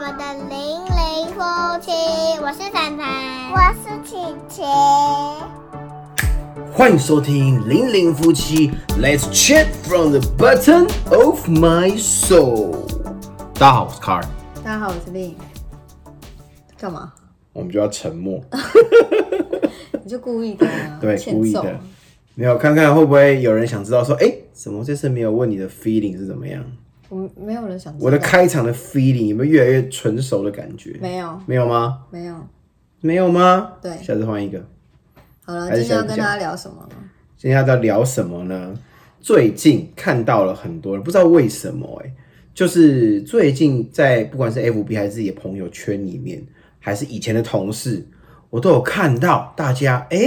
我们的零零夫妻，我是凡凡，我是琪琪。欢迎收听《零零夫妻》，Let's chat from the bottom of my soul。大家好，我是 Car，大家好，我是丽。干嘛？我们就要沉默，你就故意的、啊，对，故意的。没有看看会不会有人想知道说，哎，怎么这次没有问你的 feeling 是怎么样？我们没有人想知道我的开场的 feeling 有没有越来越纯熟的感觉？没有没有吗？没有。没有吗？对下次换一个。好了，今天要跟大家聊什么呢？今天要聊什么呢？最近看到了很多人，不知道为什么哎、就是最近在不管是 FB 还是自己的朋友圈里面，还是以前的同事，我都有看到大家哎、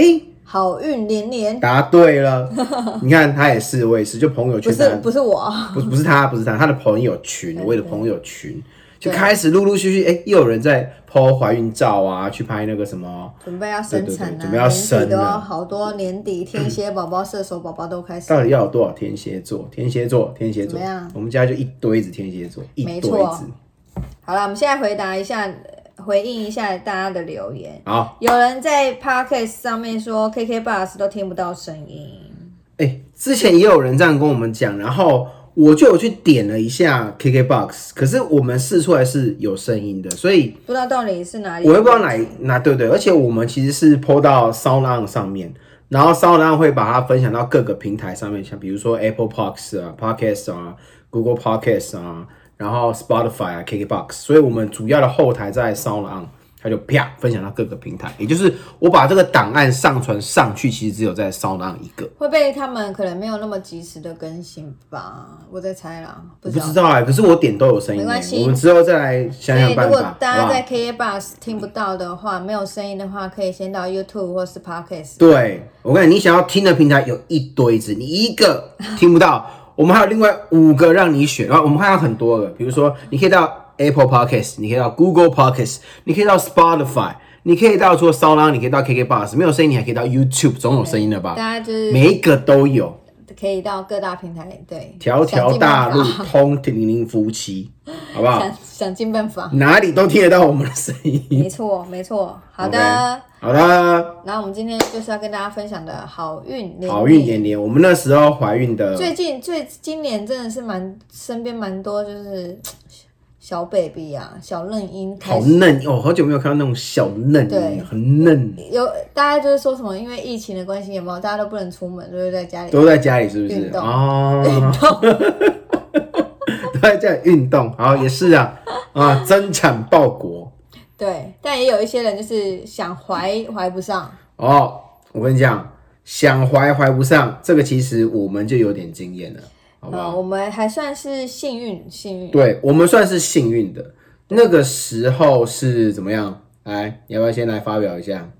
好运连连，答对了。你看他也是，我也是，就朋友圈 不圈是不是我，不是不是他，不是他，他的朋友群，对我的朋友群。就对开始陆陆续续，哎、又有人在 po 怀孕照啊，去拍那个什么，准备要生产准备要生好多年底天蝎宝宝、射手宝宝都开始，到底要有多少天蝎座？天蝎座，天蝎座。怎么样，我们家就一堆子天蝎座，一堆子。好了，我们现在回答一下，回应一下大家的留言。好，有人在 Podcast 上面说 KK Bus 都听不到声音，哎、之前也有人这样跟我们讲，然后我就有去点了一下 KKBOX，可是我们试出来是有声音的，所以不知道到底是哪里。我也不知道哪哪对对，而且我们其实是 PO 到 Sound On 上面，然后 Sound On 会把它分享到各个平台上面，像比如说 Apple Podcasts 啊、Podcast 啊、Google Podcasts 啊，然后 Spotify 啊、KKBOX，所以我们主要的后台在 Sound On。它就啪分享到各个平台，也就是我把这个档案上传上去，其实只有在 Sound On 一个。会被他们可能没有那么及时的更新吧，我在猜啦，不我知道。不知道哎、可是我点都有声音、欸，没关系我们之后再来想所以如果想办法，大家在好不好？KK Bus 听不到的话，没有声音的话，可以先到 YouTube 或是 Podcast。对，我跟你，你想要听的平台有一堆子，你一个听不到，我们还有另外五个让你选，然后我们还有很多个，比如说你可以到 Apple Podcast，你可以到 Google Podcast，你可以到 Spotify，你可以到除了 Sound On，你可以到 KK Bus，没有声音你还可以到 YouTube，总有声音的吧？大家就是每一个都有，可以到各大平台，对，条条大路通零零夫妻，好不好？想想尽办法。哪里都听得到我们的声音。没错，没错。好的好的。然后我们今天就是要跟大家分享的好运连好运连连，我们那时候怀孕的，最近最今年真的是蛮身边蛮多就是小 baby 啊，小嫩婴开好始嫩哦，好久没有看到那种小嫩对婴，很嫩，有大家就是说什么，因为疫情的关系，有没有大家都不能出门，都是在家里都在家里是不是？运动哦，都在家里运动，好也是啊，啊，增产报国对，但也有一些人就是想怀怀不上，哦。我跟你讲，想怀怀不上，这个其实我们就有点经验了，我们还算是幸运，幸运。对我们算是幸运的。那个时候是怎么样？来，你要不要先来发表一下？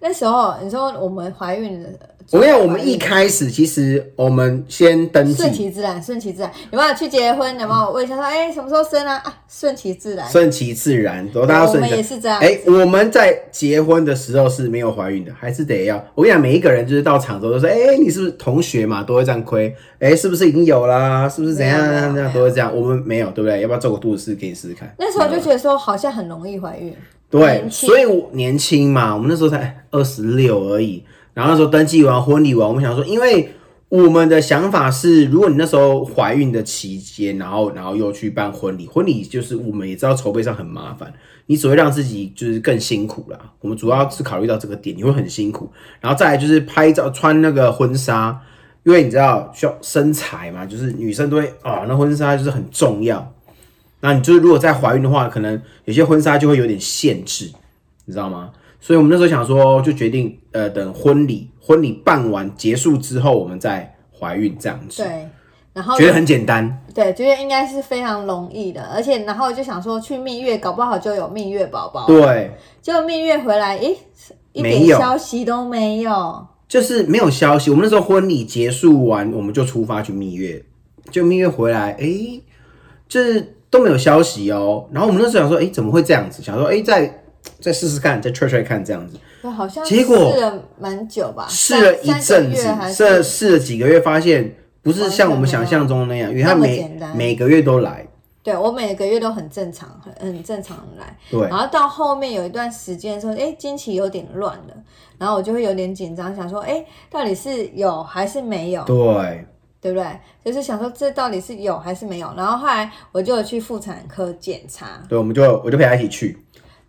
那时候你说我们怀孕的，我跟你讲，我们一开始其实我们先登顺，其自然，顺其自然。有没有去结婚？有没有问一下说，哎、什么时候生啊？啊，顺其自然。顺其自然，然后大家我们也是这样。哎、我们在结婚的时候是没有怀孕的，还是得要。我跟你讲，每一个人就是到场之后都说，哎、你是不是同学嘛，都会这样亏，哎、是不是已经有啦？是不是怎样这样都会这样。我们没有，对不对？要不要做个肚子试给你试试看？那时候就觉得说，好像很容易怀孕。对，所以我年轻嘛，我们那时候才二十六而已。然后那时候登记完婚礼完，我们想说，因为我们的想法是，如果你那时候怀孕的期间，然后然后又去办婚礼，婚礼就是我们也知道筹备上很麻烦，你只会让自己就是更辛苦啦。我们主要是考虑到这个点，你会很辛苦。然后再来就是拍照穿那个婚纱，因为你知道需要身材嘛，就是女生都会啊，那婚纱就是很重要。那你就是如果在怀孕的话，可能有些婚纱就会有点限制，你知道吗？所以我们那时候想说，就决定呃，等婚礼婚礼办完结束之后，我们再怀孕这样子，对，然后觉得很简单。对，觉得应该是非常容易的，而且然后就想说去蜜月，搞不好就有蜜月宝宝。对，结果蜜月回来，诶，一点消息都没有。就是没有消息。我们那时候婚礼结束完，我们就出发去蜜月，就蜜月回来，哎、就是都没有消息哦。然后我们那时候想说，哎、怎么会这样子？想说，哎、再再试试看，再 try try 看这样子。对，好像结果试了蛮久吧，试了一三阵子试了是试了几个月，发现不是像我们想象中那样，因为他每每个月都来，对我每个月都很正常，很很正常地来。对然后到后面有一段时间的时候，哎，经期有点乱了，然后我就会有点紧张，想说，哎，到底是有还是没有？对，对不对？就是想说这到底是有还是没有？然后后来我就去妇产科检查，对，我们就我就陪他一起去，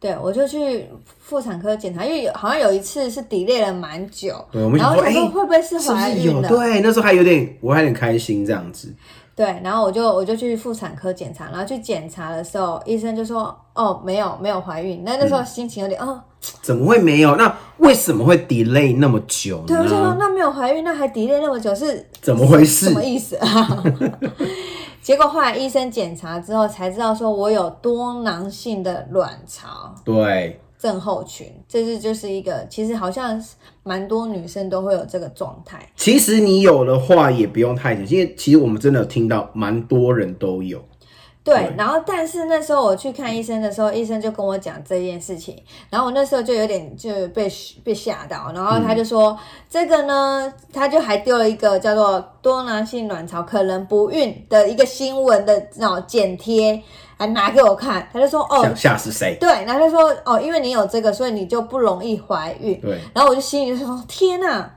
对我就去妇产科检查，因为有好像有一次是 delay 了蛮久，对，我们然后想说，哎、会不会是？怀孕了？对，那时候还有点，我还有点开心这样子。对，然后我就我就去妇产科检查，然后去检查的时候，医生就说哦没有没有怀孕，那那时候心情有点、哦，怎么会没有？那为什么会 delay 那么久呢对，我就说？那没有怀孕，那还 delay 那么久是怎么回事什么意思啊？结果后来医生检查之后才知道说我有多囊性的卵巢对，症候群，这是就是一个其实好像是蛮多女生都会有这个状态。其实你有的话也不用太担心，因为其实我们真的有听到蛮多人都有。对对，然后但是那时候我去看医生的时候，医生就跟我讲这件事情，然后我那时候就有点就被被吓到，然后他就说、这个呢，他就还丢了一个叫做多囊性卵巢可能不孕的一个新闻的那种剪贴，还拿给我看，他就说哦想，吓死谁？对，然后他说哦，因为你有这个，所以你就不容易怀孕，对，然后我就心里就说天哪，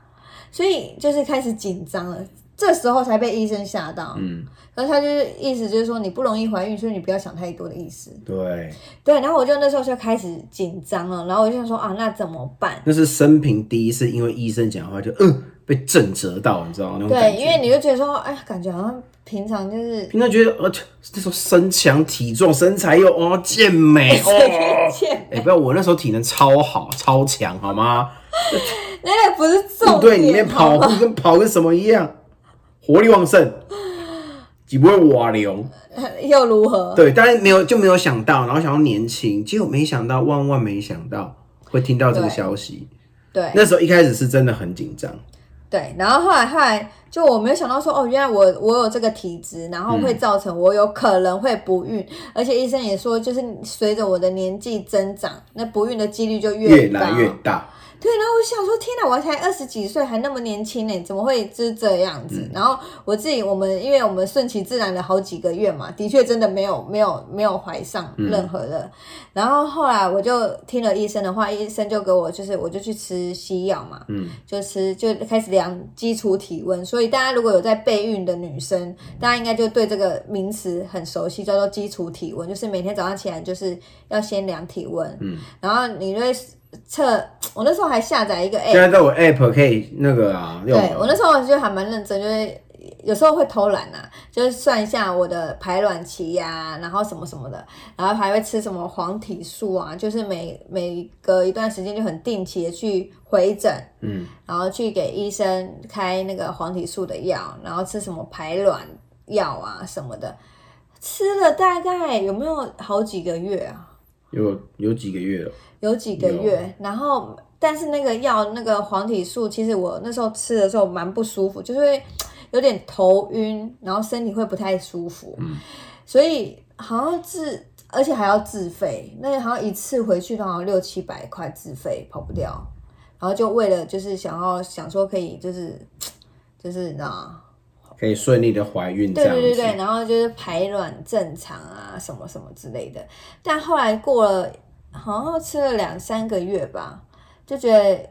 所以就是开始紧张了，这时候才被医生吓到，嗯，然后他就是意思就是说你不容易怀孕，所以你不要想太多的意思。对，对，然后我就那时候就开始紧张了，然后我就想说啊，那怎么办？那是生平第一次因为医生讲话就嗯被震折到，你知道吗？那种对，因为你就觉得说，哎呀，感觉好像平常就是平常觉得呃那时候身强体壮，身材又哦健美哦。欠哎、不要！我那时候体能超好、超强，好吗？那个不是重点，部队里面跑步跟跑跟什么一样，活力旺盛，几不会瓦流。又如何？对，但是没有就没有想到，然后想要年轻，结果没想到，万万没想到会听到这个消息。对那时候一开始是真的很紧张，对，然后后来后来就我没有想到说，哦，原来我我有这个体质，然后会造成我有可能会不孕，而且医生也说，就是随着我的年纪增长，那不孕的几率就越越来越大。对，然后我想说，天哪，我才二十几岁，还那么年轻呢，怎么会是这样子？然后我自己，我们因为我们顺其自然了好几个月嘛，的确真的没有没有没有怀上任何的。然后后来我就听了医生的话，医生就给我就是我就去吃西药嘛，嗯，就吃就开始量基础体温。所以大家如果有在备孕的女生，大家应该就对这个名词很熟悉，叫做基础体温，就是每天早上起来就是要先量体温，嗯，然后你就会测。我那时候还下载一个 app，现在都有 app 可以那个啊。对我那时候就还蛮认真，就是有时候会偷懒啊、就是算一下我的排卵期呀、然后什么什么的，然后还会吃什么黄体素啊，就是每每隔一段时间就很定期的去回诊，嗯，然后去给医生开那个黄体素的药，然后吃什么排卵药啊什么的，吃了大概有没有好几个月啊？有有几个月了，有几个月，然后但是那个药那个黄体素，其实我那时候吃的时候蛮不舒服，就是会 有点头晕，然后身体会不太舒服，所以好像自而且还要自费，那好像一次回去都好像六七百块自费跑不掉，然后就为了就是想要想说可以就是就是你知道吗？可以顺利的怀孕。对对对对，然后就是排卵正常啊，什么什么之类的。但后来过了，好像吃了两三个月吧，就觉得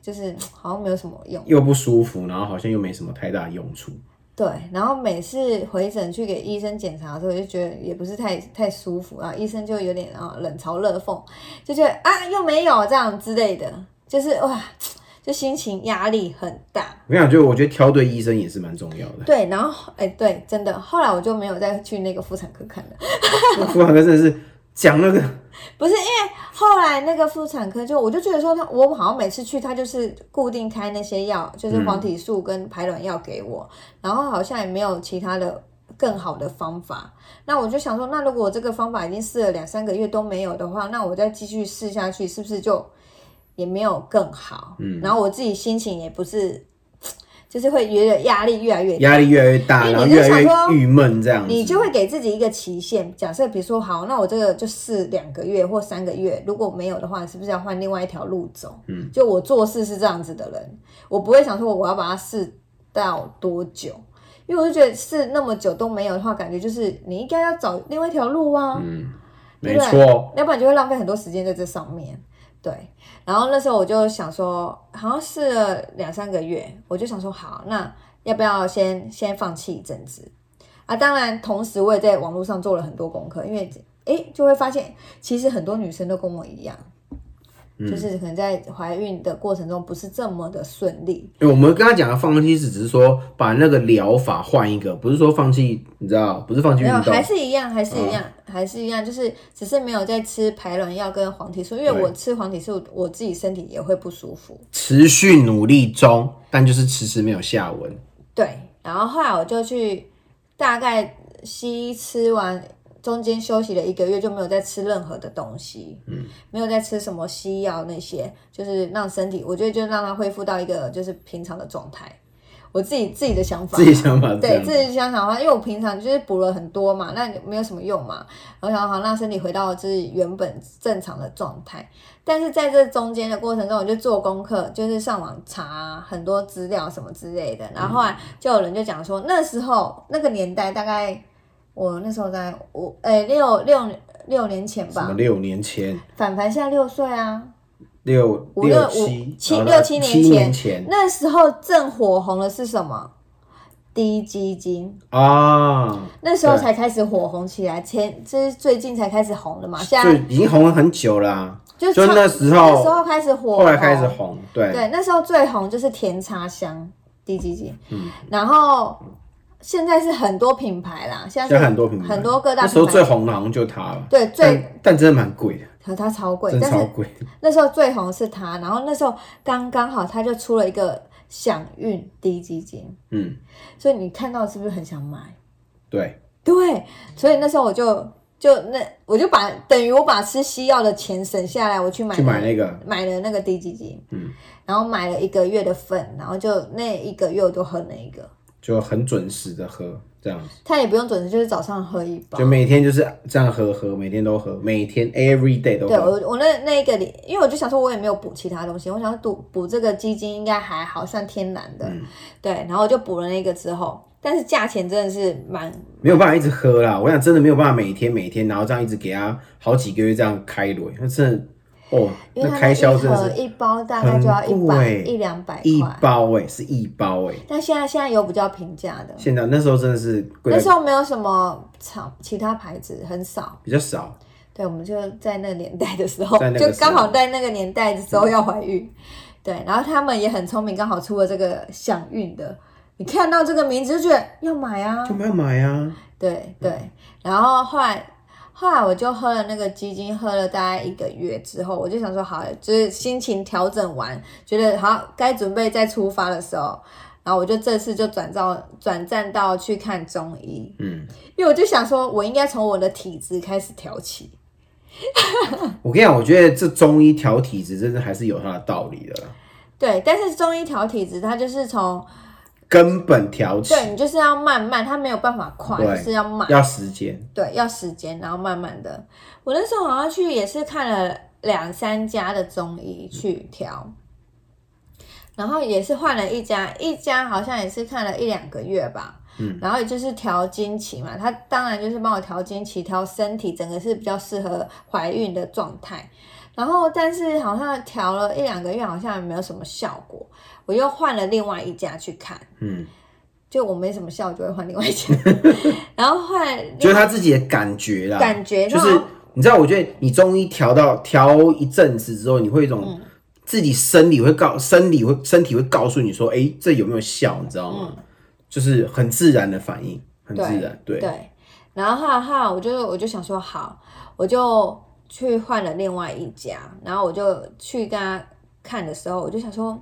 就是好像没有什么用。又不舒服，然后好像又没什么太大用处。对，然后每次回诊去给医生检查的时候，就觉得也不是太太舒服啊，医生就有点啊冷嘲热讽，就觉得啊又没有这样之类的，就是哇，就心情压力很大。我讲，就我觉得挑对医生也是蛮重要的。对，然后哎对，真的，后来我就没有再去那个妇产科看了。那妇产科真的是讲那个，不是因为后来那个妇产科就我就觉得说他我好像每次去他就是固定开那些药，就是黄体素跟排卵药给我，然后好像也没有其他的更好的方法。那我就想说，那如果我这个方法已经试了两三个月都没有的话，那我再继续试下去，是不是就也没有更好？嗯，然后我自己心情也不是，就是会觉得压力越来越大。压力越来越大，然后越来越郁闷这样子。你就会给自己一个期限，假设比如说好，那我这个就试两个月或三个月，如果没有的话，是不是要换另外一条路走？嗯，就我做事是这样子的人，我不会想说我要把它试到多久，因为我就觉得试那么久都没有的话，感觉就是你应该要找另外一条路啊。嗯，没错，要不然就会浪费很多时间在这上面。对，然后那时候我就想说，好像试了两三个月，我就想说，好，那要不要先先放弃一阵子啊？当然，同时我也在网络上做了很多功课，因为诶就会发现，其实很多女生都跟我一样。就是可能在怀孕的过程中不是这么的顺利，因为我们刚刚讲的放弃是只是说把那个疗法换一个，不是说放弃，你知道，不是放弃运动还，是一样，还是一样，还是一样，就是只是没有在吃排卵药跟黄体素，因为我吃黄体素，我自己身体也会不舒服。持续努力中，但就是迟迟没有下文。对，然后后来我就去大概西医吃完，中间休息了一个月，就没有再吃任何的东西，嗯，没有再吃什么西药那些，就是让身体，我觉得就让它恢复到一个就是平常的状态。我自己自己的想法，自己想法对，自己想想的话，因为我平常就是补了很多嘛，那没有什么用嘛。我想好让身体回到就是原本正常的状态。但是在这中间的过程中，我就做功课，就是上网查很多资料什么之类的。然后后来就有人就讲说，那时候那个年代大概我那时候在五诶六六六年前吧，什么六年前，凡凡现在六岁啊，六五六七五七呃六七年前年前那时候正火红的是什么？低基金。啊，那时候才开始火红起来，前就是最近才开始红的嘛，现在已经红了很久啦、就就超那时候那时候开始火，后来开始。红，对，对，那时候最红就是甜茶香低基金，嗯然后现在是很多品牌啦，现在是很多品牌，很多各大那时候最红的好像就它了，对最但但真的蛮贵的，和它超贵，真的但是超贵。那时候最红是它，然后那时候刚刚好它就出了一个享运低基金，嗯，所以你看到是不是很想买？对，对，所以那时候我就就那我就把等于我把吃西药的钱省下来，我去买去买那个，买了那个低基金，嗯，然后买了一个月的份，然后就那一个月我就喝那一个，就很准时的喝，这样子，他也不用准时，就是早上喝一包就。每天就是这样喝喝，每天都喝，每天 every day 都对喝。我我那那一个里，因为我就想说，我也没有补其他东西，我想补补这个基金应该还好，算天然的，嗯对，然后我就补了那个之后，但是价钱真的是蛮没有办法一直喝啦，我想真的没有办法每天每天，然后这样一直给他好几个月这样开轮，那真的哦，因为开销真的是一包大概就要一百一两百一，包哎、是一包哎、但现在现在有比较平价的，现在那时候真的是贵那时候没有什么厂其他牌子，很少。比较少，对，我们就在那个年代的时候，就刚好在那个年代的时候要怀孕。对，然后他们也很聪明，刚好出了这个享孕的，你看到这个名字就觉得要买啊就。没有买啊。对对，然后后来后来我就喝了那个鸡精，喝了大概一个月之后，我就想说好，就是心情调整完，觉得好该准备再出发的时候，然后我就这次就转到转战到去看中医，嗯，因为我就想说，我应该从我的体质开始调起。我跟你讲，我觉得这中医调体质真的还是有它的道理的。啦，对，但是中医调体质，它就是从根本调起对你就是要慢慢，它没有办法快，就是要慢，要时间，对，要时间，然后慢慢的。我那时候好像去也是看了两三家的中医去调，然后也是换了一家，一家好像也是看了一两个月吧。嗯，然后也就是调经期嘛，他当然就是帮我调经期，调身体，整个是比较适合怀孕的状态。然后，但是好像调了一两个月，好像也没有什么效果，我又换了另外一家去看。嗯，就我没什么效，就会换另外一家。然后后来就是他自己的感觉啦，感觉就是你知道，我觉得你中医调到调一阵子之后，你会有一种嗯自己生理会告生理会身体会告诉你说，哎、这有没有效？你知道吗？就是很自然的反应，很自然，对，嗯对，然后哈哈我就我就想说好，我就去换了另外一家，然后我就去跟他看的时候，我就想说。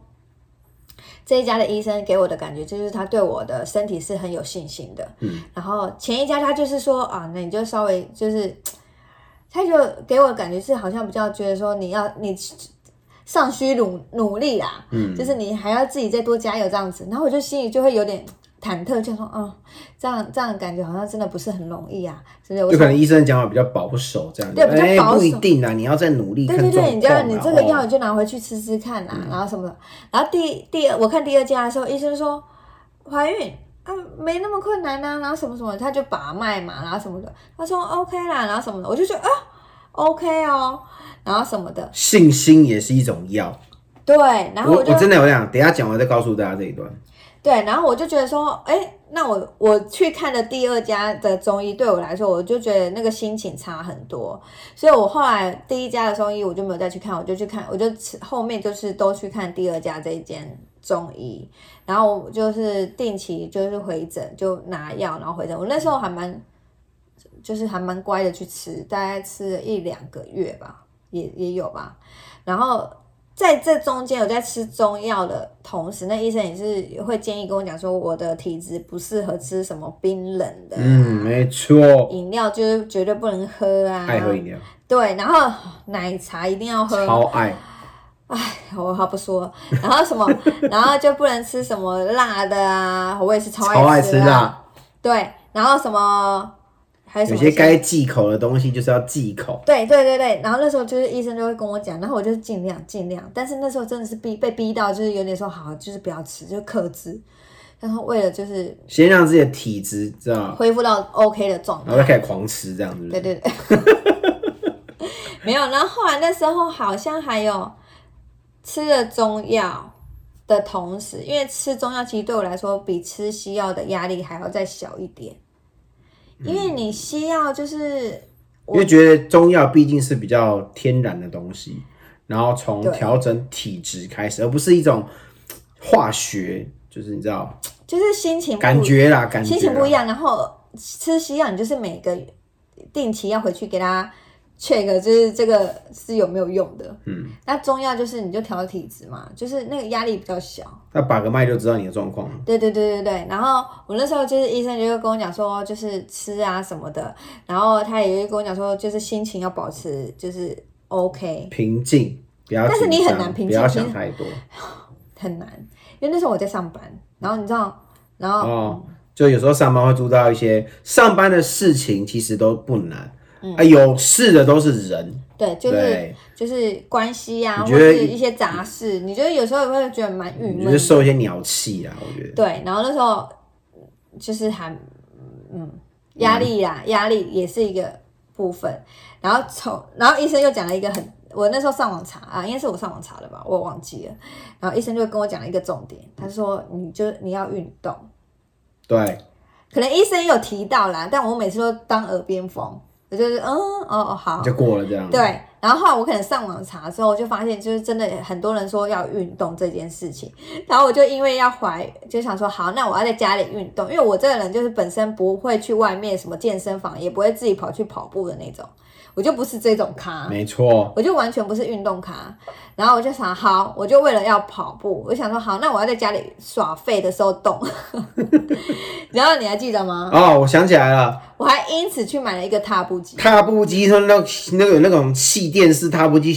这一家的医生给我的感觉就是他对我的身体是很有信心的，嗯，然后前一家他就是说啊，那你就稍微就是，他就给我的感觉是好像比较觉得说你要你尚需努努力啦，嗯。就是你还要自己再多加油这样子，然后我就心里就会有点忐忑，就说啊、这样这样感觉好像真的不是很容易啊，是不是？就可能医生讲法比较保守，这样子，对比较哎保守不一定啊，你要再努力对对对。你这样你这个药你就拿回去吃吃看啦，然后什么的。然后第第二我看第二家的时候，医生说怀孕啊，没那么困难呐、然后什么什么，他就把脉嘛，然后什么的，他说 OK 啦，然后什么的，我就觉得啊，OK 哦，然后什么的，信心也是一种药。对，然后我我真的有讲，等一下讲完再告诉大家这一段。对，然后我就觉得说，哎，那我我去看的第二家的中医，对我来说，我就觉得那个心情差很多，所以我后来第一家的中医我就没有再去看，我就去看，我就后面就是都去看第二家这一间中医，然后就是定期就是回诊，就拿药，然后回诊。我那时候还蛮，就是还蛮乖的去吃，大概吃了一两个月吧，也也有吧，然后。在这中间，有在吃中药的同时，那医生也是会建议跟我讲说，我的体质不适合吃什么冰冷的、啊，嗯，没错，饮料就是绝对不能喝啊，爱喝饮料，对，然后奶茶一定要喝，超爱。我好不说，然后什么，然后就不能吃什么辣的啊，我也是超超爱爱辣，吃辣，对，然后什么还有有些该忌口的东西就是要忌口。对对对对，然后那时候就是医生就会跟我讲，然后我就尽量尽量，但是那时候真的是逼被逼到，就是有点说好，就是不要吃，就是克制，然后为了就是先让自己的体质知道，恢复到 OK 的状态然后再态。开始狂吃这样子。对对对，没有。然后后来那时候好像还有吃了中药的同时，因为吃中药其实对我来说比吃西药的压力还要再小一点，因为你西药就是因为觉得中药毕竟是比较天然的东西，然后从调整体质开始，而不是一种化学，就是你知道就是心情感觉啦，感觉心情不一。样，然后吃西药，你就是每个定期要回去给他 check，就是这个是有没有用的。嗯，那中药就是你就调体质嘛，就是那个压力比较小。那把个脉就知道你的状况了。对对对对对。然后我那时候就是医生就跟我讲说，就是吃啊什么的，然后他也跟我讲说，就是心情要保持就是 OK，平静，不要。但是你很难平静不要想太多。很难，因为那时候我在上班，然后你知道，然后、哦，就有时候上班会遇到一些上班的事情，其实都不难。嗯。啊，有事的都是人，对，就是，就是关系啊，或者是一些杂事，你觉得有时候也会觉得蛮郁闷就受一些鸟气啊，我觉得。对，然后那时候就是还嗯压力啦，压力也是一个部分。然后从然后医生又讲了一个很，我那时候上网查啊，应该是我上网查的吧，我忘记了。然后医生就跟我讲了一个重点，他说你就你要运动，对，可能医生也有提到啦，但我每次都当耳边风，我就是嗯哦哦好，就过了这样。对，然后后来我可能上网查之后，我就发现就是真的很多人说要运动这件事情，然后我就因为要怀，就想说好，那我要在家里运动，因为我这个人就是本身不会去外面什么健身房，也不会自己跑去跑步的那种，我就不是这种咖。没错。我就完全不是运动咖，然后我就想，好，我就为了要跑步，我想说，好，那我要在家里耍废的时候动。然后你还记得吗？哦，我想起来了，我还因此去买了一个踏步机。踏步机是那那个有那种气垫式踏步机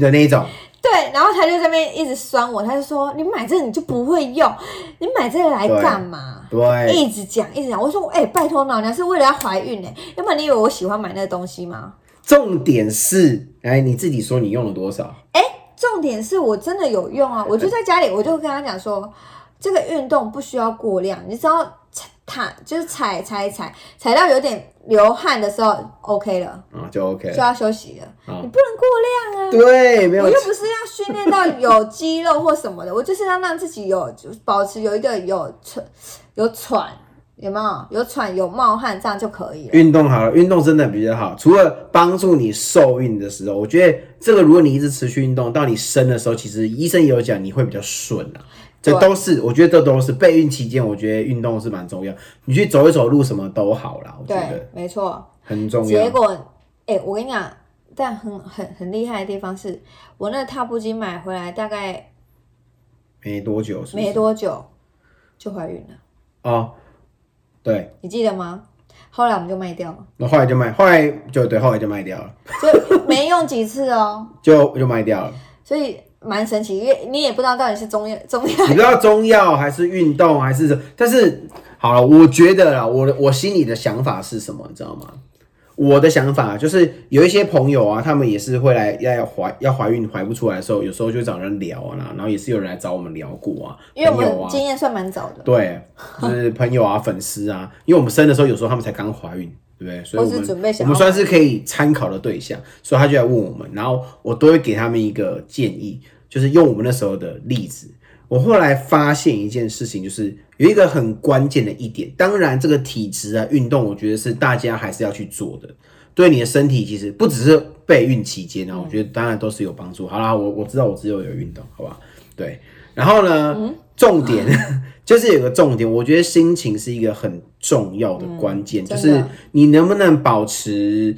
的那种，对，然后他就在那边一直酸我，他就说你买这个你就不会用，你买这个来干嘛？对，一直讲一直讲，我说哎、拜托老娘是为了要怀孕呢，要不然你以为我喜欢买那个东西吗？重点是，哎，你自己说你用了多少？哎重点是我真的有用啊！我就在家里，我就跟他讲说，这个运动不需要过量，你只要踩踏，就是踩踩踩，踩到有点流汗的时候，OK 了，啊，就 OK 就要休息了。啊你不能过量啊！对，没有我又不是要训练到有肌肉或什么的，我就是要让自己有保持有一个有喘有喘，有没有？有喘有冒汗，这样就可以了。运动好了，运动真的比较好。除了帮助你受孕的时候，我觉得这个如果你一直持续运动，到你生的时候，其实医生也有讲你会比较顺啊。这都是，我觉得这都是备孕期间，我觉得运动是蛮重要。你去走一走路，什么都好啦，我觉得对，没错。很重要。结果，哎、我跟你讲，但很很很厉害的地方是，我那个踏步机买回来大概没多久是是没多久就怀孕了，哦，对，你记得吗？后来我们就卖掉了，那后来就卖，后来就对，后来就卖掉了，就没用几次哦，就就卖掉了。所以蛮神奇，因为你也不知道到底是中药 中药。你不知道中药还是运动还是，但是好了，我觉得啦，我的我心里的想法是什么，你知道吗？我的想法就是有一些朋友啊，他们也是会来要要怀要怀孕怀不出来的时候，有时候就找人聊啊，然后也是有人来找我们聊过啊，因为我们经验算蛮早的，对，就是朋友啊、粉丝啊，因为我们生的时候有时候他们才刚怀孕，对不对？所以我或是准备们想我们算是可以参考的对象，所以他就来问我们，然后我都会给他们一个建议，就是用我们那时候的例子。我后来发现一件事情，就是有一个很关键的一点，当然这个体质啊、运动，我觉得是大家还是要去做的，对你的身体其实不只是备孕期间啊，我觉得当然都是有帮助。好啦，我我知道我只有有运动，好吧？对，然后呢，重点 就是有个重点，我觉得心情是一个很重要的关键，就是你能不能保持。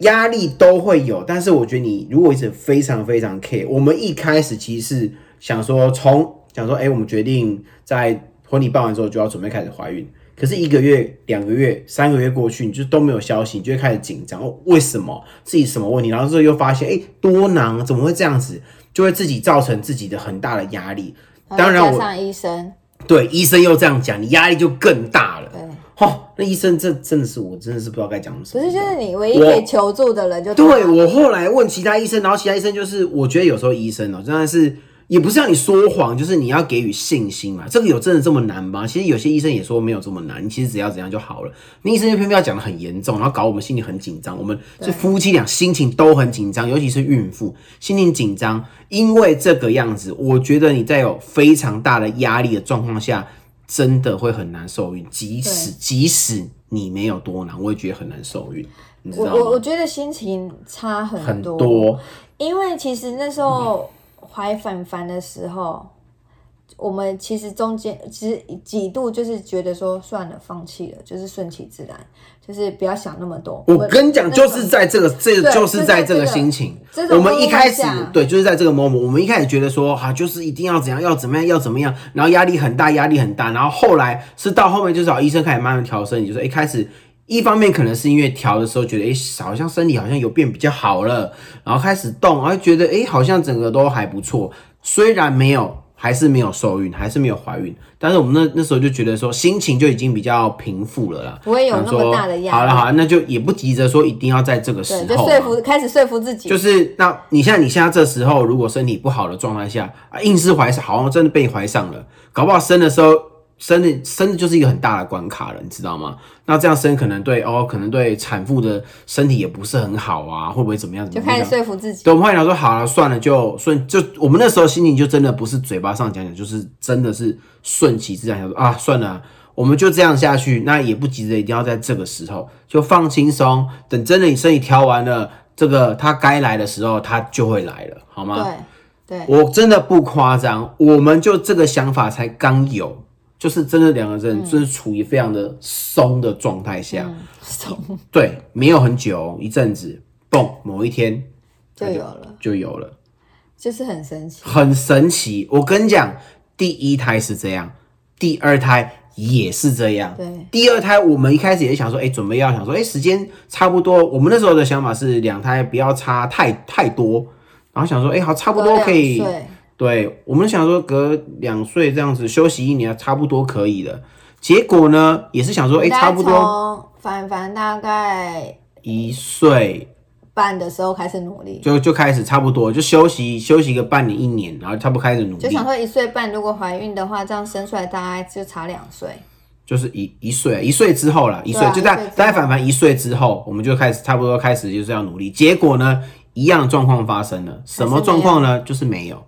压力都会有，但是我觉得你如果一直非常非常 care，我们一开始其实是想说从想说，哎、我们决定在婚礼办完之后就要准备开始怀孕，可是一个月、两个月、三个月过去，你就都没有消息，你就会开始紧张，哦，为什么自己什么问题？然后之后又发现，哎、多囊怎么会这样子？就会自己造成自己的很大的压力。当然我加上医生，对医生又这样讲，你压力就更大了。对，哦，那医生这真的是我真的是不知道该讲什么。不是就是你唯一可以求助的人就对我后来问其他医生，然后其他医生就是，我觉得有时候医生哦、真的是也不是让你说谎，就是你要给予信心嘛。这个有真的这么难吗？其实有些医生也说没有这么难，你其实只要怎样就好了。那医生就偏偏要讲的很严重，然后搞我们心里很紧张。我们是夫妻俩心情都很紧张，尤其是孕妇心情紧张，因为这个样子，我觉得你在有非常大的压力的状况下，真的会很难受孕。即使即使你没有多难，我也觉得很难受孕，你知道？我我我觉得心情差很很多，多。因为其实那时候怀凡凡的时候，我们其实中间其实几度就是觉得说算了，放弃了，就是顺其自然，就是不要想那么多。我跟你讲，就是在这个，这個就是在这个心情我们一开始对，就是在这个 moment，我们一开始觉得说，哈、就是一定要怎样，要怎么样，要怎么样，然后压力很大，压力很大。然后后来是到后面，就是找医生开始慢慢调身体，就是一开始。一方面可能是因为调的时候觉得，哎、好像身体好像有变比较好了，然后开始动，然后觉得，哎、好像整个都还不错。虽然没有，还是没有受孕，还是没有怀孕，但是我们那那时候就觉得说，心情就已经比较平复了啦。不会有那么大的压力好了好了，那就也不急着说一定要在这个时候对，就说服开始说服自己，就是那你像你现在这时候，如果身体不好的状态下啊，硬是怀上，好像真的被怀上了，搞不好生的时候生的生的就是一个很大的关卡了，你知道吗？那这样生可能对哦，可能对产妇的身体也不是很好啊，会不会怎么样？怎就么样开始说服自己。对，我们后来想说，好了，算了，就顺，就我们那时候心情就真的不是嘴巴上讲讲，就是真的是顺其自然，想说啊，算了啊，我们就这样下去，那也不急着一定要在这个时候就放轻松，等真的你身体调完了，这个它该来的时候，它就会来了，好吗？对对，我真的不夸张，我们就这个想法才刚有，就是真的两个人就是处于非常的松的状态下，松对，没有很久，一阵子，嘣，某一天就有了，就有了。就是很神奇。很神奇。我跟你讲，第一胎是这样，第二胎也是这样。对第二胎我们一开始也想说，哎、准备要想说，哎、时间差不多。我们那时候的想法是两胎不要差太太多，然后想说，哎、好，差不多可以隔。两岁对，我们想说隔两岁这样子休息一年，差不多可以了。结果呢，也是想说，哎、差不多从凡凡大概一岁半的时候开始努力，就就开始差不多就休息休息个半年一年，然后差不多开始努力。就想说一岁半如果怀孕的话，这样生出来大概就差两岁。就是一一岁，一岁之后了，一岁、啊就在大概凡凡一岁之后，我们就开始差不多开始就是要努力。结果呢，一样的状况发生了，什么状况呢？就是没有，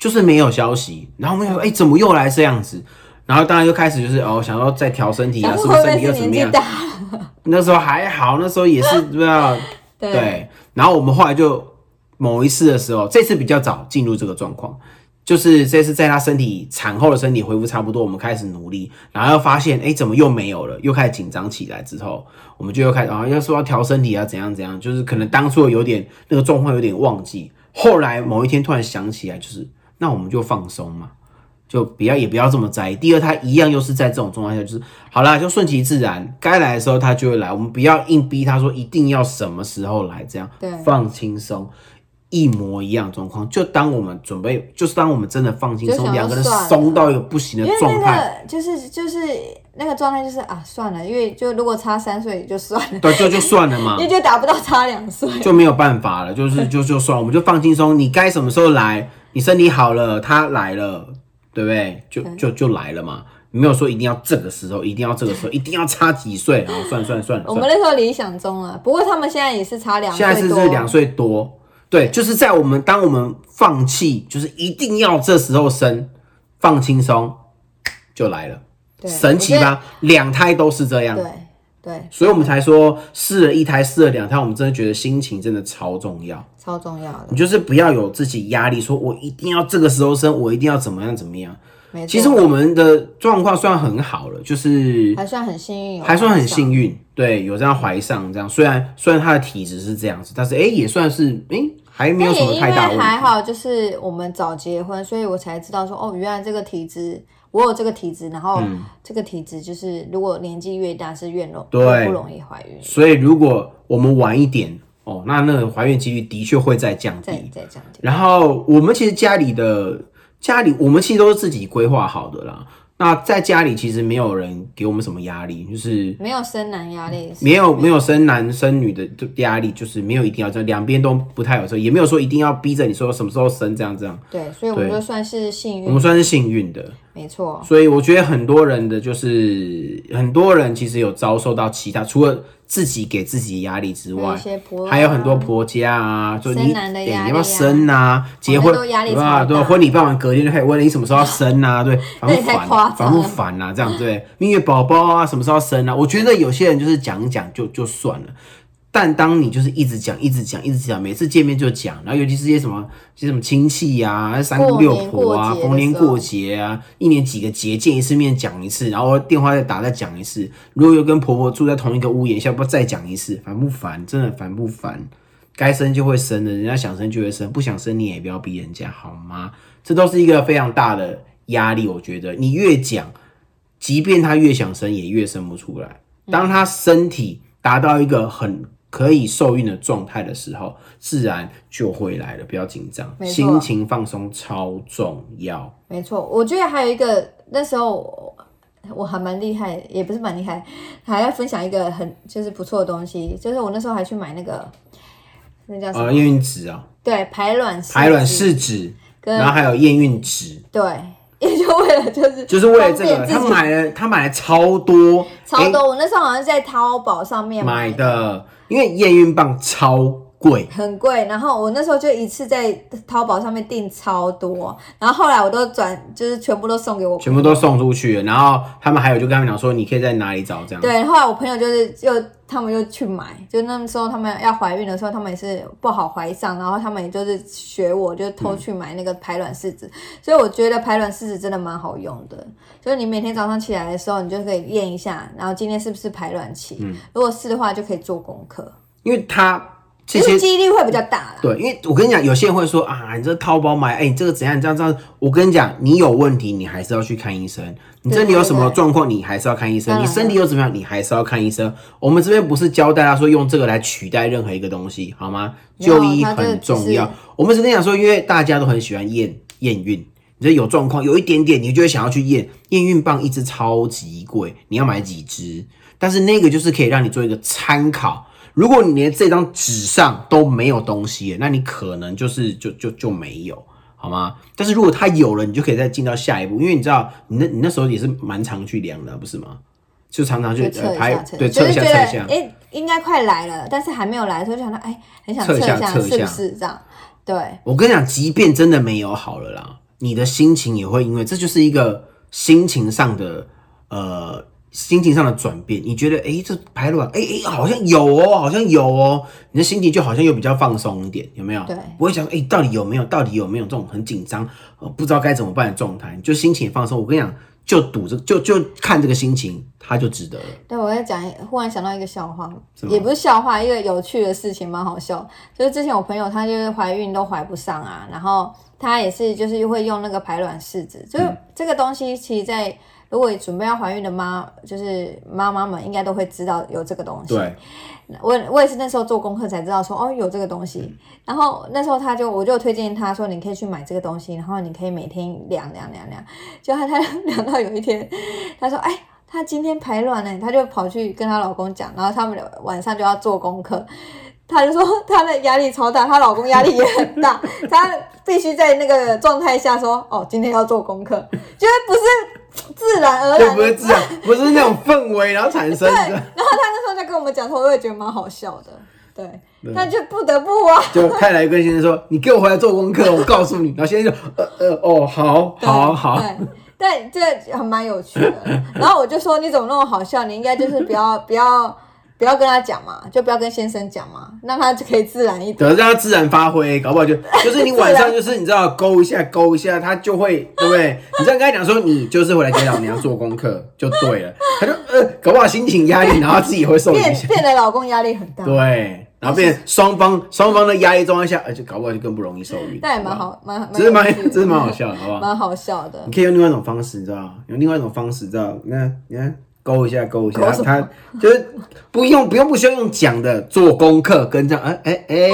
就是没有消息。然后我们想说，哎、怎么又来这样子？然后当然又开始就是哦，想要再调身体啊，是不是身体又怎么样？那时候还好，那时候也是不知道对对，然后我们后来就某一次的时候，这次比较早进入这个状况，就是这次在他身体产后的身体恢复差不多，我们开始努力，然后又发现，哎，怎么又没有了？又开始紧张起来之后，我们就又开始啊，要说要调身体啊，怎样怎样，就是可能当初有点那个状况有点忘记，后来某一天突然想起来，就是那我们就放松嘛。就不要也不要这么在意。第二他一样又是在这种状态下，就是好啦，就顺其自然，该来的时候他就会来，我们不要硬逼他说一定要什么时候来，这样对放轻松。一模一样的状况，就当我们准备，就是当我们真的放轻松，两个人松到一个不行的状态，那个就是就是那个状态就是啊，算了，因为就如果差三岁也就算了，对，就就算了嘛 因，为就达不到差两岁。就没有办法了，就是就就算了，我们就放轻松，你该什么时候来，你身体好了，他来了，对不对？就就就来了嘛。没有说一定要这个时候，一定要这个时候，一定要差几岁，然后算算算了我。们那时候理想中啊，不过他们现在也是差两岁现在是两岁多，对，就是在我们当我们放弃，就是一定要这时候生，放轻松就来了，神奇？吧？两胎都是这样对，所以我们才说试了一胎，试了两胎，我们真的觉得心情真的超重要。超重要的你，就是不要有自己压力，说我一定要这个时候生，我一定要怎么样怎么样。没错。其实我们的状况算很好了，就是还算很幸运有，还算很幸运，对，有这样怀上这样。虽然虽然他的体质是这样子，但是哎、也算是哎、还没有什么太大问题。还好，就是我们早结婚，所以我才知道说，哦，原来这个体质，我有这个体质，然后这个体质就是如果年纪越大是越容对越不容易怀孕，所以如果我们晚一点哦，那那个怀孕几率的确会再降低。再这样讲。然后我们其实家里的家里，我们其实都是自己规划好的啦。那在家里其实没有人给我们什么压力，就是没有生男压力，没有没有生男生女的压力，就是没有一定要这样，两边都不太有这，也没有说一定要逼着你说什么时候生这样这样。对，所以我们就算是幸运。我们，算是幸运的，没错，所以我觉得很多人的就是很多人其实有遭受到其他，除了自己给自己压力之外还有很多婆家啊，就你你要不要生啊？结婚对吧？对婚礼办完隔天就开始问你什么时候要生啊？对，烦不烦？烦不烦啊？这样对，蜜月宝宝啊，什么时候要生啊？我觉得有些人就是讲讲就就算了。但当你就是一直讲、一直讲、一直讲，每次见面就讲，然后尤其是些什么，些什么亲戚呀、三姑六婆啊、逢年过节啊，一年几个节见一次面讲一次，然后电话再打再讲一次。如果又跟婆婆住在同一个屋檐下，不要再讲一次，烦不烦？真的烦不烦？该生就会生的，人家想生就会生，不想生你也不要逼人家，好吗？这都是一个非常大的压力，我觉得你越讲，即便他越想生，也越生不出来。当他身体达到一个很可以受孕的状态的时候，自然就会来了，不要紧张，心情放松超重要。没错，我觉得还有一个那时候我我还蛮厉害，也不是蛮厉害，还要分享一个很就是不错的东西，就是我那时候还去买那个那叫什么？呃，验孕纸啊，对，排卵试排卵试纸，然后还有验孕纸，对，也就为了就是 就是为了这个，他买了他买了超多，超多。我那时候好像是在淘宝上面买的，的，因为验孕棒超贵。很贵。然后我那时候就一次在淘宝上面订超多，然后后来我都转，就是全部都送给我全部都送出去了，然后他们还有就跟他们讲说，你可以在哪里找这样。对，后来我朋友就是又他们又去买，就那时候他们要怀孕的时候，他们也是不好怀上，然后他们也就是学我，就偷去买那个排卵试纸。所以我觉得排卵试纸真的蛮好用的，就是你每天早上起来的时候，你就可以验一下，然后今天是不是排卵期，嗯如果是的话，就可以做功课，因为他这就是些几率会比较大啦。对，因为我跟你讲，有些人会说啊，你这淘宝买，哎、你这个怎样？你这样这样。我跟你讲，你有问题，你还是要去看医生。你身体有什么状况，你还是要看医生。你身体又怎么样，你还是要看医生。我们这边不是教大家说用这个来取代任何一个东西，好吗？就医很重要。我们只跟你讲说，因为大家都很喜欢验验孕。你这有状况，有一点点，你就会想要去验验孕棒，一支超级贵，你要买几支？但是那个就是可以让你做一个参考。如果你连这张纸上都没有东西，那你可能就是就就就没有，好吗？但是如果它有了，你就可以再进到下一步，因为你知道，你那你那时候也是蛮常去量的，不是吗？就常常去就测呃排一下，测对测一下测一下，哎、应该快来了，但是还没有来的时候就想到，哎、很想测一下测一下不是这样？对，我跟你讲，即便真的没有好了啦，你的心情也会因为这就是一个心情上的呃心情上的转变。你觉得诶，这排卵诶诶，好像有哦，好像有哦，你的心情就好像又比较放松一点，有没有？对不会想诶，到底有没有？到底有没有这种很紧张呃不知道该怎么办的状态？就心情也放松。我跟你讲，就赌这就就看这个心情，它就值得了。对，我在讲，忽然想到一个笑话，也不是笑话，一个有趣的事情，蛮好笑。就是之前我朋友她就是怀孕都怀不上啊，然后她也是就是会用那个排卵试纸，就是这个东西，其实在如果准备要怀孕的妈，就是妈妈们应该都会知道有这个东西。对，我我也是那时候做功课才知道说哦有这个东西，然后那时候他就我就推荐他说你可以去买这个东西，然后你可以每天量量量量，就他他量到有一天他说哎。她今天排卵呢，她就跑去跟她老公讲，然后他们晚上就要做功课。她就说她的压力超大，她老公压力也很大，她必须在那个状态下说哦，今天要做功课，觉得不是自然而然的。不是自然，不是那种氛围，然后产生对，的，然后他那时候在跟我们讲的时候，我也觉得蛮好笑的。对，那就不得不啊。就泰来跟先生说：“你给我回来做功课，我告诉你。”然后先生就呃呃哦，好对好好，对，对这还蛮有趣的。然后我就说你怎么那么好笑？你应该就是不要不要不要跟他讲嘛，就不要跟先生讲嘛，让他就可以自然一点。对，让他自然发挥，搞不好就 就是你晚上就是你知道勾一下勾一下，他就会 对不对？你这样跟他讲说你就是回来给老娘做功课就对了，他就呃搞不好心情压力，然后自己也会受影 变响，变得老公压力很大，对，然后变成双方双方的压力状态下，而且搞不好就更不容易受孕，但也蛮好蛮蛮这是蛮有趣的蛮好笑的，好不好？蛮好笑的你。可以用另外一种方式，你知道吗？用另外一种方式，你知道？你看，你看，勾一下，勾一下，他就是不用不用不需要用讲的，做功课跟这样，哎哎哎，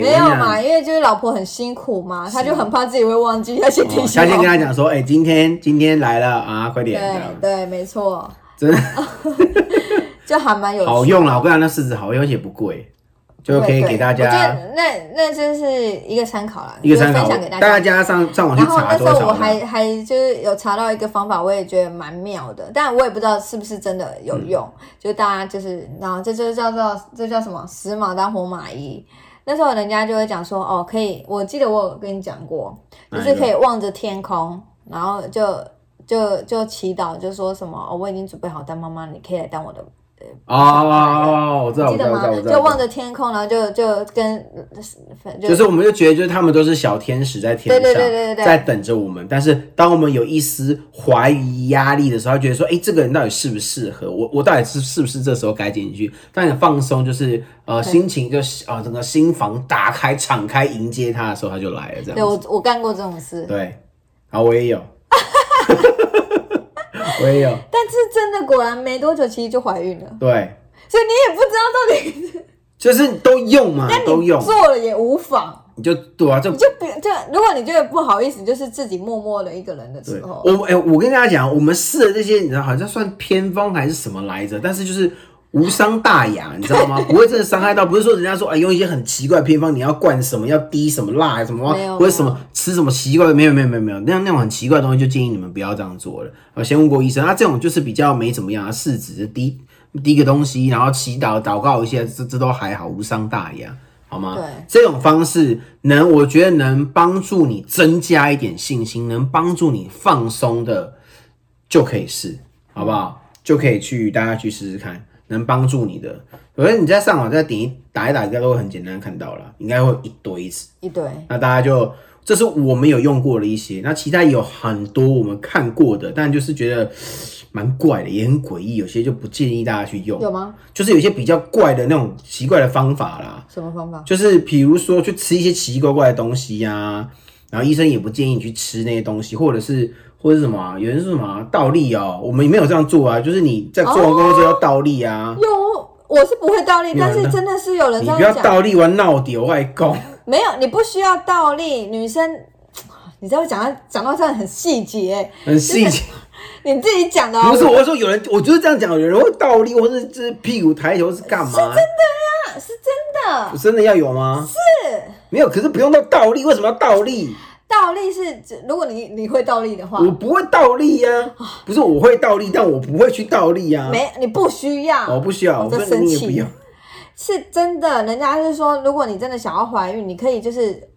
没有嘛，因为就是老婆很辛苦嘛，他就很怕自己会忘记，要先提哦，醒他先跟他。讲说，哎、今天今天来了啊，快点，对对，没错，真的。就还蛮有趣好用了！我跟你讲，那柿子好用，而且不贵，就可以给大家得那那就是一个参考啦，一个参考就分享给，大大家。上上网去然后查多少那时候我还？还就是有查到一个方法，我也觉得蛮妙的，但我也不知道是不是真的有用。嗯就大家就是，然后这就叫做这叫什么“死马当活马医”。那时候人家就会讲说，哦，可以，我记得我有跟你讲过，就是可以望着天空，然后就就就祈祷，就说什么，哦，我已经准备好当妈妈，你可以来当我的哦，我知道，我知道，我知道，我？知道。就望着天空，然后就就跟就就是我们就觉得，就是他们都是小天使在天上，对对对对对在等着我们。但是当我们有一丝怀疑、压力的时候，他觉得说，哎、这个人到底适不适合我？我到底是是不是这时候该进去？当你放松，就是呃心情就是啊、整个心房打开、敞开迎接他的时候，他就来了，这样子。我我干过这种事，对，好，我也有，我也有，但是真的果然没多久，其实就怀孕了，对，所以你也不知道到底 就是都用嘛，都用，做了也无妨，你就对啊，就就不就如果你觉得不好意思，就是自己默默的一个人的对时候，我哎、我跟大家讲，我们试的这些，你知道好像算偏方还是什么来着？但是就是无伤大雅，你知道吗？不会真的伤害到，不是说人家说哎用一些很奇怪的偏方，你要灌什么，要滴什么辣什么或者什么吃什么奇怪的，没有没有没有没有，那样那种很奇怪的东西，就建议你们不要这样做了。我先问过医生，啊，这种就是比较没怎么样，啊，试纸滴滴个东西，然后祈祷祷告一下，这这都还好，无伤大雅。好吗？对这种方式能，我觉得能帮助你增加一点信心，能帮助你放松的，就可以试，好不好？就可以去大家去试试看，能帮助你的。反正你在上网再点一打一打，应该都会很简单地看到了，应该会一堆次。一堆那大家就这是我们有用过的一些，那其他也有很多我们看过的，但就是觉得蛮怪的，也很诡异，有些就不建议大家去用。有吗？就是有些比较怪的那种奇怪的方法啦，什么方法？就是比如说去吃一些奇奇怪怪的东西呀、然后医生也不建议你去吃那些东西，或者是或者什么啊、有人说什么啊倒立哦，我们没有这样做啊，就是你在做完工作之后要倒立啊，有，我是不会倒立，但是真的是有人你不要这样讲。倒立完闹丢外公，没有，你不需要倒立，女生。你知道我讲到讲到这样很细节，很细节。你自己讲的哦。不是，我说有人，我就是这样讲，有人会倒立，或是就是屁股抬头，是干嘛？是真的呀，是真的。真的要有吗？是，没有，可是不用到倒立，为什么要倒立？倒立是指，如果你你会倒立的话，我不会倒立呀、不是我会倒立，但我不会去倒立呀、没你不需要。我不需要，我在生气。是真的，人家是说，如果你真的想要怀孕，你可以就是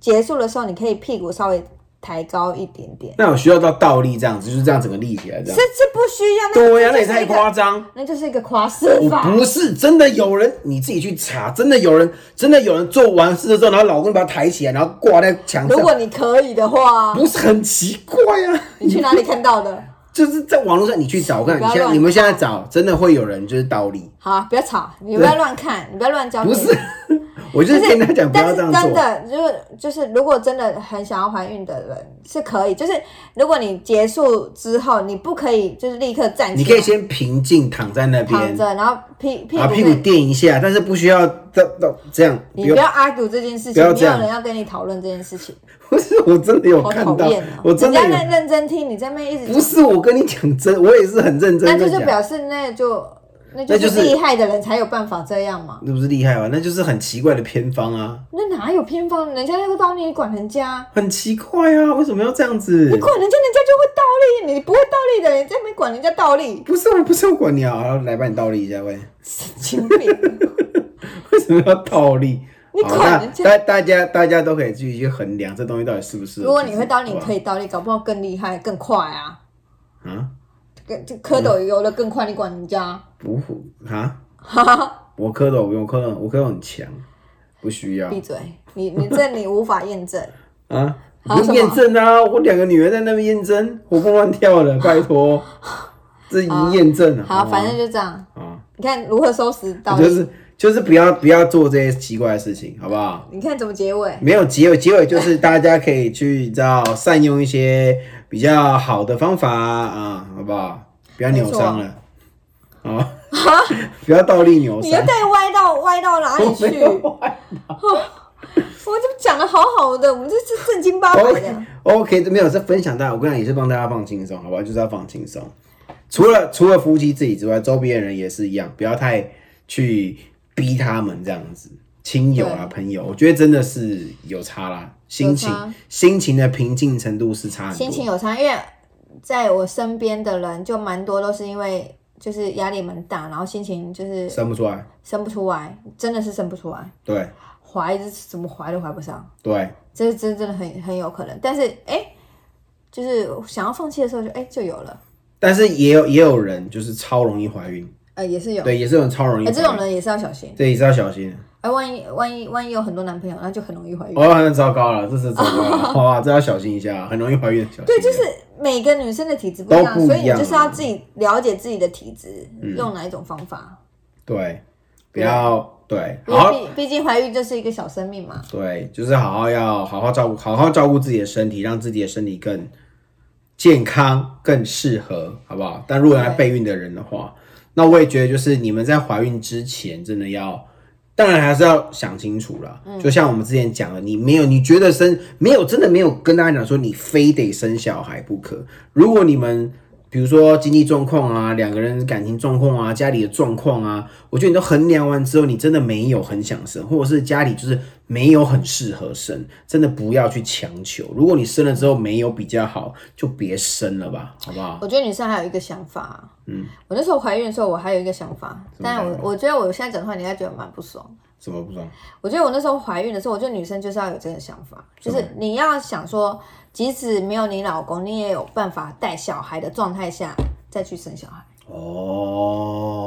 结束的时候，你可以屁股稍微抬高一点点。那有需要到倒立这样子，就是这样整个立起来这样是。这不需要，那对呀、那也太夸张。那就是一个夸饰我法。不是真的有人，你自己去查，真的有人，真的有人做完事之后，然后老公把他抬起来，然后挂在墙上，如果你可以的话，不是很奇怪啊？你去哪里看到的？就是在网络上你去找，我看你现在你们现在找，真的会有人就是倒立，好，不要吵，你不要乱看，你不要乱教。不是，我就是跟他讲不但是要这样做。真的就是就是，如果真的很想要怀孕的人是可以，就是如果你结束之后，你不可以就是立刻站起来，你可以先平静躺在那边，躺着，然后屁屁股股可以垫一下，但是不需要到到这样。你不要 argue 这件事情，没有人要跟你讨论这件事情，不是，我真的有好看到讨厌哦！，我真的有。人家在认真听，你在那边一直不是我跟你讲真，我也是很认真那就是。表示那就那就是是厉害的人才有办法这样嘛。那不是厉害吗？那就是很奇怪的偏方啊，那哪有偏方？人家那个道理，你管人家，很奇怪啊，为什么要这样子你？管人家，人家就会倒立。你不会倒立的人，你在那边管人家倒立，不是，我不是要管你啊，好来帮你倒立一下喂。神经病！为什么要倒立？你管人家大大家大家都可以自己去衡量这东西到底是不是。如果你会倒立，你可以倒立，搞不好更厉害、更快啊！啊？蝌蚪游的更快，你管人家？不会啊？我蝌蚪不用蝌蚪，我蝌蚪很强，不需要闭嘴！你你这你无法验证。啊。还有什么不用验证啊！我两个女儿在那边验证，活蹦乱跳的，拜托，这已经验证了。好，吗反正就这样。啊，你看如何收拾到？就是就是不要不要做这些奇怪的事情，好不好？你看怎么结尾？没有结尾，结尾就是大家可以去你知道善用一些比较好的方法啊，好不好？不要扭伤了，啊，不要倒立扭伤。你要带歪到歪到哪里我去？没有歪我这讲的好好的，我们这是正经八百 OK 的。OK，没有是分享大家，我跟你讲也是帮大家放轻松，好不好？就是要放轻松。除了除了夫妻自己之外，周边的人也是一样，不要太去逼他们这样子。亲友啊，朋友，我觉得真的是有差啦，心情心情的平静程度是差很多。心情有差，因为在我身边的人就蛮多都是因为就是压力蛮大，然后心情就是生不出来，生不出来，真的是生不出来，对。怀是怎么怀都怀不上，对，这这真的很很有可能。但是哎、就是想要放弃的时候就哎、就有了，但是也有也有人就是超容易怀孕，呃也是有，对，也是有人超容易哎、孕，这种人也是要小心。对也是要小心的。哎、万一万一万一有很多男朋友，那就很容易怀孕。哦，很糟糕了，这是糟糕了，哇，这要小心一下，很容易怀孕，小心。对，就是每个女生的体质不一样，都不一样啊所以你就是要自己了解自己的体质，嗯用哪一种方法。对，不要对，因好好为毕毕竟怀孕就是一个小生命嘛。对，就是好好要好好照顾，好好照顾自己的身体，让自己的身体更健康、更适合，好不好？但如果要备孕的人的话，那我也觉得就是你们在怀孕之前，真的要，当然还是要想清楚了。就像我们之前讲的，你没有你觉得生没有真的没有跟大家讲说你非得生小孩不可。如果你们比如说经济状况啊，两个人感情状况啊，家里的状况啊，我觉得你都衡量完之后，你真的没有很想生，或者是家里就是没有很适合生，真的不要去强求。如果你生了之后没有比较好，就别生了吧，好不好？我觉得女生还有一个想法，嗯，我那时候怀孕的时候，我还有一个想法，但我我觉得我现在讲出来，你应该觉得蛮不爽。什么不爽？我觉得我那时候怀孕的时候，我觉得女生就是要有这个想法，就是你要想说，即使没有你老公，你也有办法带小孩的状态下再去生小孩，哦，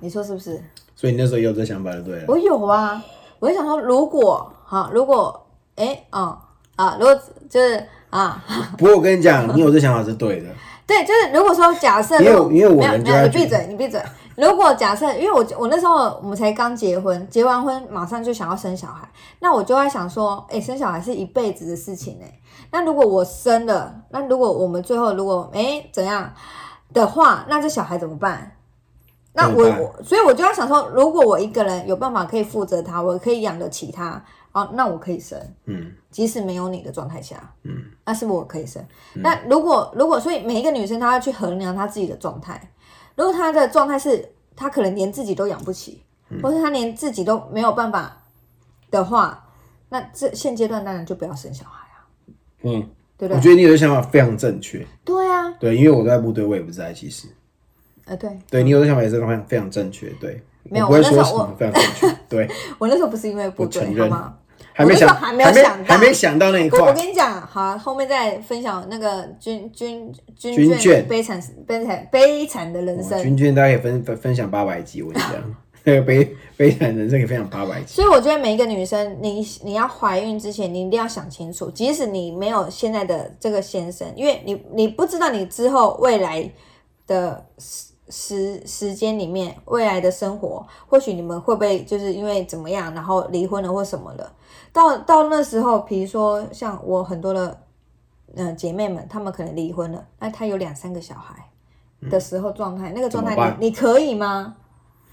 你说是不是？所以你那时候也有这想法就对了。我有啊，我就想说，如果哈，如果哎啊、啊，如果就是啊，不过我跟你讲，你有这想法是对的。对，就是如果说假设，因为因为我没有没有，你闭嘴，你闭嘴。如果假设，因为我我那时候我们才刚结婚，结完婚马上就想要生小孩，那我就在想说，哎、生小孩是一辈子的事情哎、那如果我生了，那如果我们最后如果哎、怎样的话，那这小孩怎么办？那我所以我就要想说，如果我一个人有办法可以负责他，我可以养得起他，哦，那我可以生。嗯，即使没有你的状态下，嗯，那是不是我可以生？那如果如果，所以每一个女生她要去衡量她自己的状态。如果他的状态是他可能连自己都养不起，或是他连自己都没有办法的话，那这现阶段当然就不要生小孩啊，嗯，对不对？我觉得你有的想法非常正确。对啊，对，因为我在部队，我也不在，其实。呃，对对你有的想法也是非常非常正确。对，没有我不会说我那时候我什么非常正确。对，我那时候不是因为部队我承认好吗？还没想，还没有想到还没想到那一块我。跟你讲，好，后面再分享那个军军军军眷悲惨悲惨悲惨的人生。哇军眷大家可以分分分享八百集，我跟你讲，那个悲悲惨人生可以分享八百集。所以我觉得每一个女生，你你要怀孕之前，你一定要想清楚，即使你没有现在的这个先生，因为你你不知道你之后未来的时时间里面，未来的生活，或许你们会不会就是因为怎么样，然后离婚了或什么了？到到那时候，比如说像我很多的嗯、呃姐妹们，她们可能离婚了，那她有两三个小孩的时候状态，那个状态你你可以吗？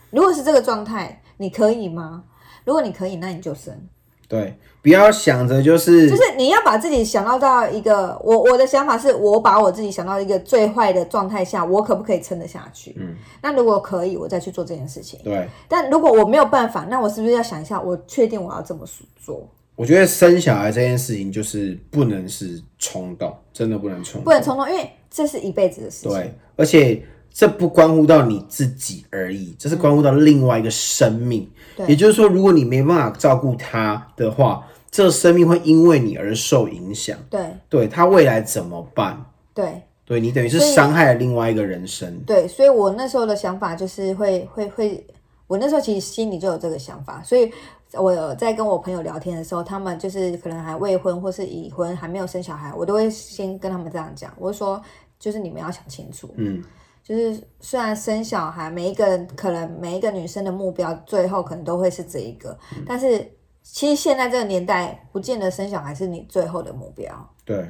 如果是这个状态，你可以吗？如果你可以，那你就生。对，不要想着就是就是你要把自己想到到一个，我我的想法是我把我自己想到一个最坏的状态下，我可不可以撑得下去？嗯，那如果可以，我再去做这件事情。对。但如果我没有办法，那我是不是要想一下，我确定我要这么做？我觉得生小孩这件事情就是不能是冲动，真的不能冲动，不能冲动，因为这是一辈子的事情。对，而且这不关乎到你自己而已，这是关乎到另外一个生命。对也就是说，如果你没办法照顾他的话，这个生命会因为你而受影响。对对他未来怎么办？对对你等于是伤害了另外一个人生。对，所以我那时候的想法就是会会会，我那时候其实心里就有这个想法，所以我在跟我朋友聊天的时候，他们就是可能还未婚或是已婚，还没有生小孩，我都会先跟他们这样讲，我就说就是你们要想清楚，嗯，就是虽然生小孩，每一个人可能每一个女生的目标最后可能都会是这一个，但是其实现在这个年代，不见得生小孩是你最后的目标，对，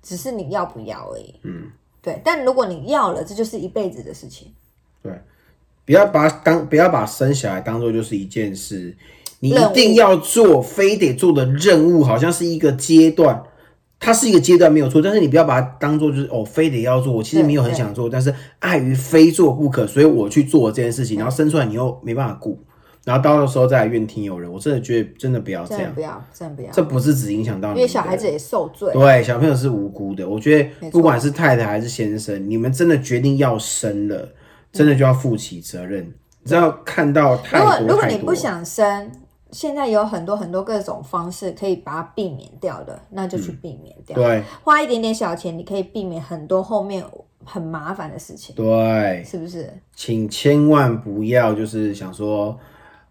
只是你要不要而已。嗯，对。但如果你要了，这就是一辈子的事情。对不要把当不要把生小孩当做就是一件事，你一定要做，非得做的任务，好像是一个阶段。它是一个阶段没有错，但是你不要把它当做就是哦，非得要做。我其实对没有很想做，但是碍于非做不可，所以我去做这件事情，然后生出来你又没办法顾，然后到时候再来怨天尤人。我真的觉得真的不要这样不，要，真的不要，这不是只影响到你，因为小孩子。也受罪。对，小朋友是无辜的。我觉得不管是太太还是先生，你们真的决定要生了，真的就要负起责任。你知道看到太如果多太多如果你不，想生，现在有很多很多各种方式可以把它避免掉的，那就去避免掉。对花一点点小钱，你可以避免很多后面很麻烦的事情，对，是不是？请千万不要就是想说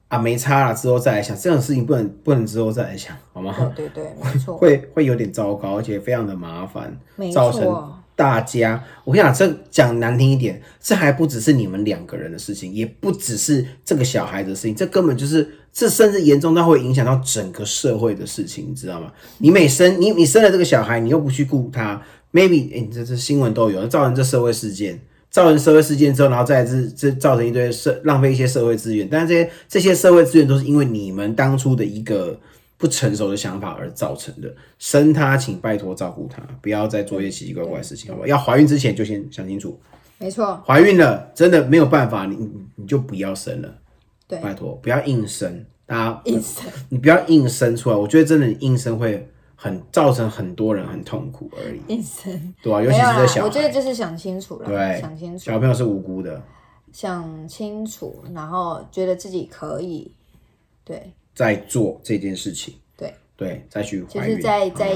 啊没差了之后再来想，这种事情不能不能之后再来想，好吗？对对对，没错，会会有点糟糕，而且非常的麻烦，没造成错，大家，我跟你讲，这讲难听一点，这还不只是你们两个人的事情，也不只是这个小孩的事情，这根本就是，这甚至严重到会影响到整个社会的事情，你知道吗？你每生你你生了这个小孩，你又不去顾他，maybe 哎、你这这新闻都有，造成这社会事件。造成社会事件之后，然后再这这造成一堆社浪费一些社会资源，但是这些这些社会资源都是因为你们当初的一个不成熟的想法而造成的。生他，请拜托照顾他，不要再做一些奇奇怪怪的事情，好不好？要怀孕之前就先想清楚，没错，怀孕了真的没有办法，你你你就不要生了，对，拜托，不要硬生，大家硬生。你不要硬生出来，我觉得真的硬生会很造成很多人很痛苦而已，硬生。对啊，尤其是在小我觉得，就是想清楚了，对想清楚，小朋友是无辜的，想清楚，然后觉得自己可以，对，在做这件事情，对对，再去就是在在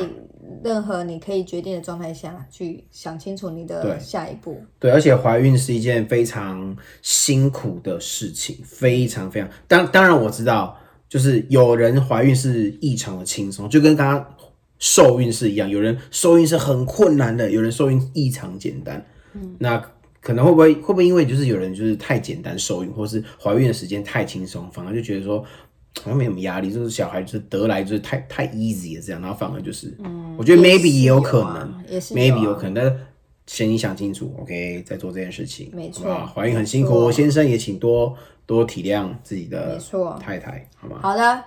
任何你可以决定的状态下去想清楚你的下一步。对，而且怀孕是一件非常辛苦的事情，非常非常。当当然我知道，就是有人怀孕是异常的轻松，就跟刚刚受孕是一样，有人受孕是很困难的，有人受孕异常简单。嗯，那可能会不会会不会因为就是有人就是太简单受孕，或是怀孕的时间太轻松，反而就觉得说。好像没什么压力，就是小孩就是得来就是太太 easy 了这样，然后反而就是，嗯，我觉得 maybe 也有可能，也是有啊，maybe 有可能，但是先你想清楚，OK，再做这件事情，没错怀孕很辛苦，先生也请多多体谅自己的太太，好吗？好的，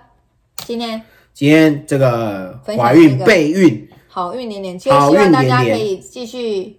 今天今天这个怀孕这个备孕，好运连连，希望大家可以继续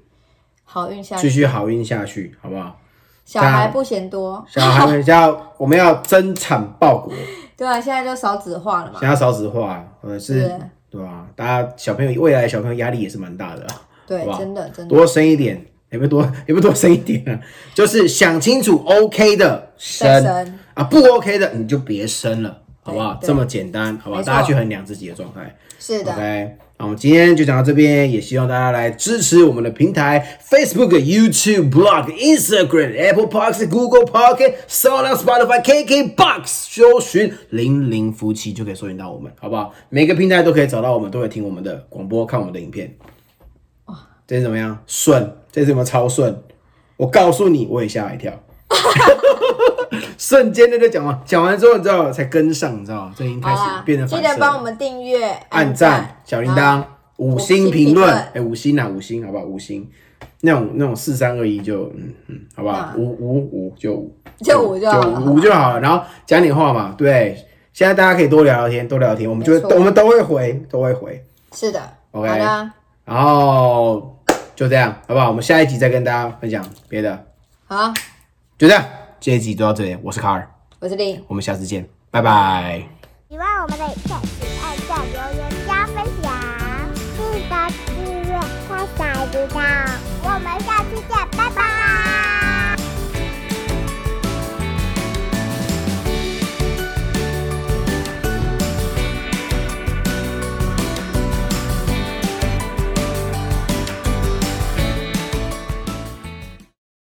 好运下继去，续好运下去，好不好？小孩不嫌多，小孩 们要我们要增产报国，对啊，现在就少子化了嘛现，在少子化，或者是是对吧？大家小朋友未来小朋友压力也是蛮大的啊。对好，好真的真的多生一点，也不多，也不多生一点啊，就是想清楚 OK 的生生啊，不 OK 的你就别生了，好不好？对这么简单，好不好？大家去衡量自己的状态。是的 OK，那我们今天就讲到这边，也希望大家来支持我们的平台：Facebook、YouTube、Blog、Instagram、Apple Podcasts、Google Podcast、Sound、Spotify、KKBox，搜寻“零零夫妻”就可以搜寻到我们，好不好？每个平台都可以找到我们，都可以听我们的广播，看我们的影片。哇这次怎么样？顺？这次有没有超顺？我告诉你，我也吓了一跳，瞬间的就讲完，讲完之后你知道才跟上，你知道吗？这已经开始变得记。得帮我们订阅、按赞、小铃铛、五星评论，哎、评五星啊，五星，好不好？五星，那种那种四三二一就嗯嗯，好不好？啊五五五就五，就五就好了五就好了。然后讲点话嘛，对。现在大家可以多聊聊天，多聊聊天，我们就没错我们都会回，都会回。是的 OK 好的，然后就这样，好不好？我们下一集再跟大家分享别的，好，就这样，这一集就到这里。我是卡尔，我是丽。我们下次见，拜拜。喜欢我们的影片，请按赞、留言、加分享，记得订阅，开小铃铛。我们下